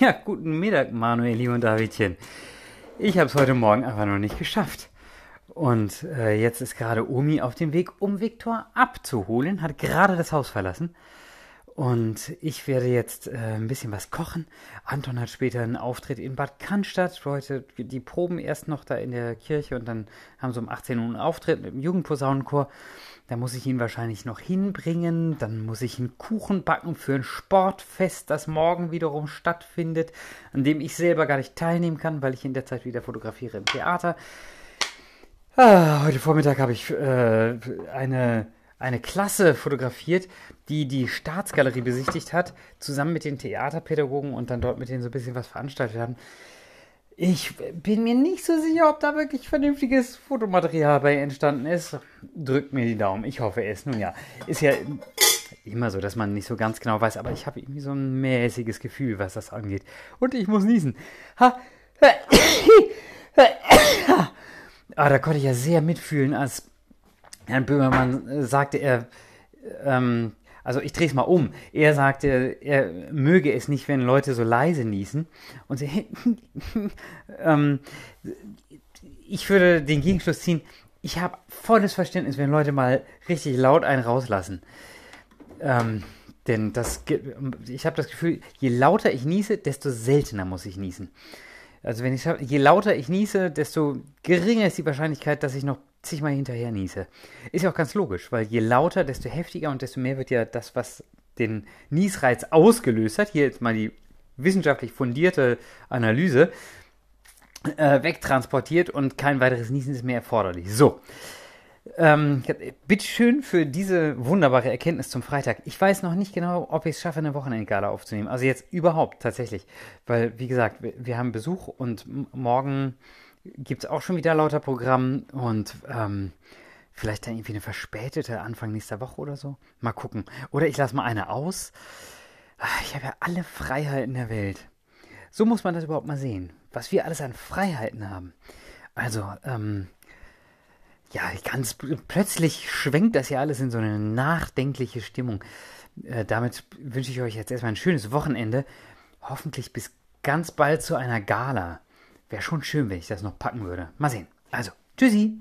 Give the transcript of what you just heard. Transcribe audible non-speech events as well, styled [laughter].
Ja, guten Mittag, Manueli und Davidchen. Ich habe es heute Morgen einfach noch nicht geschafft. Und äh, jetzt ist gerade Omi auf dem Weg, um Viktor abzuholen, hat gerade das Haus verlassen. Und ich werde jetzt äh, ein bisschen was kochen. Anton hat später einen Auftritt in Bad Cannstatt. Heute die Proben erst noch da in der Kirche und dann haben sie um 18 Uhr einen Auftritt mit dem Jugendposaunenchor. Da muss ich ihn wahrscheinlich noch hinbringen. Dann muss ich einen Kuchen backen für ein Sportfest, das morgen wiederum stattfindet, an dem ich selber gar nicht teilnehmen kann, weil ich in der Zeit wieder fotografiere im Theater. Ah, heute Vormittag habe ich äh, eine eine Klasse fotografiert, die die Staatsgalerie besichtigt hat, zusammen mit den Theaterpädagogen und dann dort mit denen so ein bisschen was veranstaltet haben. Ich bin mir nicht so sicher, ob da wirklich vernünftiges Fotomaterial bei entstanden ist. Drückt mir die Daumen. Ich hoffe es. Nun ja, ist ja immer so, dass man nicht so ganz genau weiß, aber ich habe irgendwie so ein mäßiges Gefühl, was das angeht. Und ich muss niesen. Ha. [coughs] [coughs] Ah, da konnte ich ja sehr mitfühlen, als Herrn Böhmermann äh, sagte er, ähm, also ich drehe es mal um. Er sagte, er möge es nicht, wenn Leute so leise niesen. Und sie, [laughs] ähm, ich würde den Gegenschluss ziehen, ich habe volles Verständnis, wenn Leute mal richtig laut einen rauslassen. Ähm, denn das, ich habe das Gefühl, je lauter ich niese, desto seltener muss ich niesen. Also wenn ich je lauter ich niese, desto geringer ist die Wahrscheinlichkeit, dass ich noch zigmal hinterher niese. Ist ja auch ganz logisch, weil je lauter, desto heftiger und desto mehr wird ja das, was den Niesreiz ausgelöst hat, hier jetzt mal die wissenschaftlich fundierte Analyse, äh, wegtransportiert und kein weiteres Niesen ist mehr erforderlich. So. Ähm, bitteschön für diese wunderbare Erkenntnis zum Freitag. Ich weiß noch nicht genau, ob ich es schaffe, eine Wochenendgala aufzunehmen. Also jetzt überhaupt tatsächlich. Weil, wie gesagt, wir, wir haben Besuch und morgen gibt es auch schon wieder lauter Programm und ähm, vielleicht dann irgendwie eine verspätete Anfang nächster Woche oder so. Mal gucken. Oder ich lasse mal eine aus. Ich habe ja alle Freiheiten der Welt. So muss man das überhaupt mal sehen, was wir alles an Freiheiten haben. Also, ähm, ja, ganz plötzlich schwenkt das ja alles in so eine nachdenkliche Stimmung. Äh, damit wünsche ich euch jetzt erstmal ein schönes Wochenende. Hoffentlich bis ganz bald zu einer Gala. Wäre schon schön, wenn ich das noch packen würde. Mal sehen. Also, tschüssi.